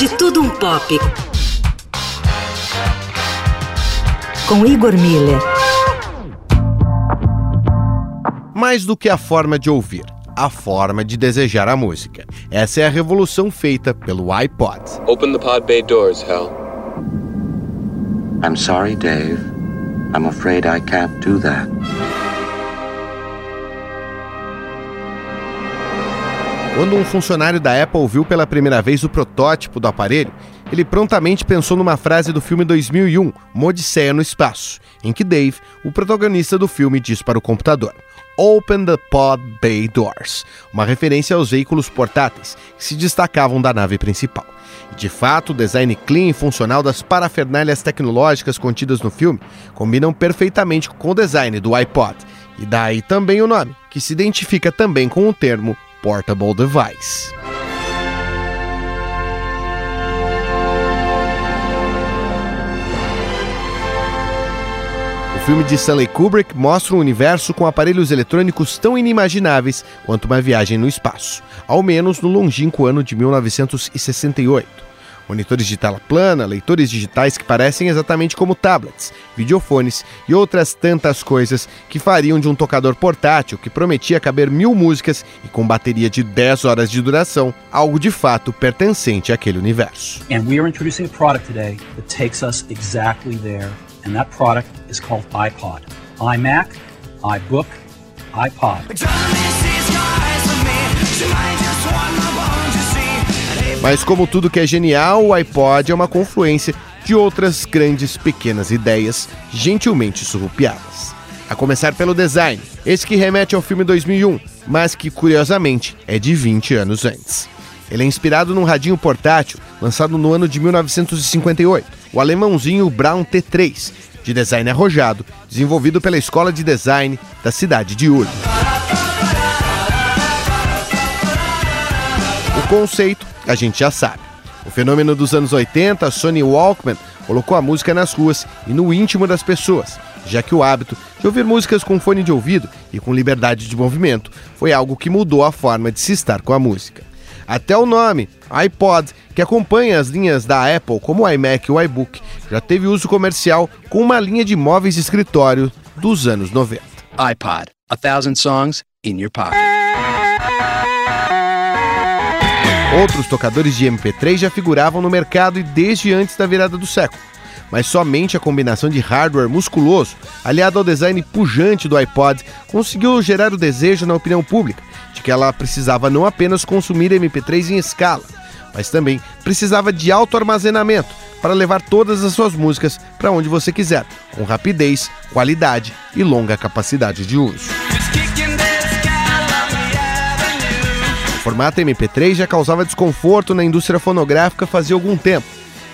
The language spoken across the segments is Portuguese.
De Tudo Um Pop. Com Igor Miller. Mais do que a forma de ouvir, a forma de desejar a música. Essa é a revolução feita pelo iPod. Open the pod bay doors, Hal. I'm sorry, Dave. I'm afraid I can't do that. Quando um funcionário da Apple viu pela primeira vez o protótipo do aparelho, ele prontamente pensou numa frase do filme 2001, Uma Odisseia no Espaço, em que Dave, o protagonista do filme, diz para o computador: Open the Pod Bay Doors, uma referência aos veículos portáteis que se destacavam da nave principal. De fato, o design clean e funcional das parafernálias tecnológicas contidas no filme combinam perfeitamente com o design do iPod, e daí também o nome, que se identifica também com o termo portable device. O filme de Stanley Kubrick mostra um universo com aparelhos eletrônicos tão inimagináveis quanto uma viagem no espaço, ao menos no longínquo ano de 1968 monitores de tela plana, leitores digitais que parecem exatamente como tablets, videofones e outras tantas coisas que fariam de um tocador portátil que prometia caber mil músicas e com bateria de 10 horas de duração, algo de fato pertencente àquele universo. And we are introducing a product today that takes us exactly there, and that product is called iPod. iMac, iBook, iPod. Mas como tudo que é genial, o iPod é uma confluência de outras grandes pequenas ideias gentilmente surrupiadas. A começar pelo design, esse que remete ao filme 2001, mas que curiosamente é de 20 anos antes. Ele é inspirado num radinho portátil lançado no ano de 1958, o alemãozinho Brown T3, de design arrojado, desenvolvido pela Escola de Design da cidade de Ulm. O conceito a gente já sabe. O fenômeno dos anos 80, Sony Walkman, colocou a música nas ruas e no íntimo das pessoas, já que o hábito de ouvir músicas com fone de ouvido e com liberdade de movimento foi algo que mudou a forma de se estar com a música. Até o nome, iPod, que acompanha as linhas da Apple como o iMac e o iBook, já teve uso comercial com uma linha de móveis de escritório dos anos 90. iPod, a thousand songs in your pocket. Outros tocadores de MP3 já figuravam no mercado e desde antes da virada do século. Mas somente a combinação de hardware musculoso, aliado ao design pujante do iPod, conseguiu gerar o desejo na opinião pública de que ela precisava não apenas consumir MP3 em escala, mas também precisava de alto armazenamento para levar todas as suas músicas para onde você quiser, com rapidez, qualidade e longa capacidade de uso. Formato MP3 já causava desconforto na indústria fonográfica fazia algum tempo,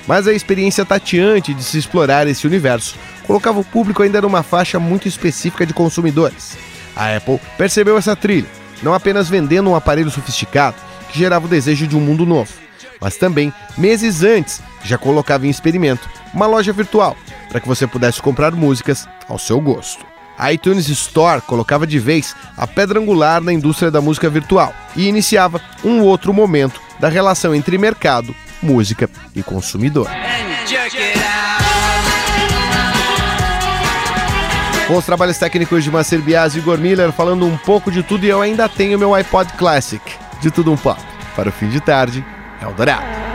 mas a experiência tateante de se explorar esse universo colocava o público ainda numa faixa muito específica de consumidores. A Apple percebeu essa trilha, não apenas vendendo um aparelho sofisticado que gerava o desejo de um mundo novo, mas também, meses antes, já colocava em experimento uma loja virtual para que você pudesse comprar músicas ao seu gosto. A iTunes Store colocava de vez a pedra angular na indústria da música virtual e iniciava um outro momento da relação entre mercado, música e consumidor. Com os trabalhos técnicos de Macer Bias e Igor Miller falando um pouco de tudo e eu ainda tenho meu iPod Classic, de tudo um pouco. Para o fim de tarde, Eldorado.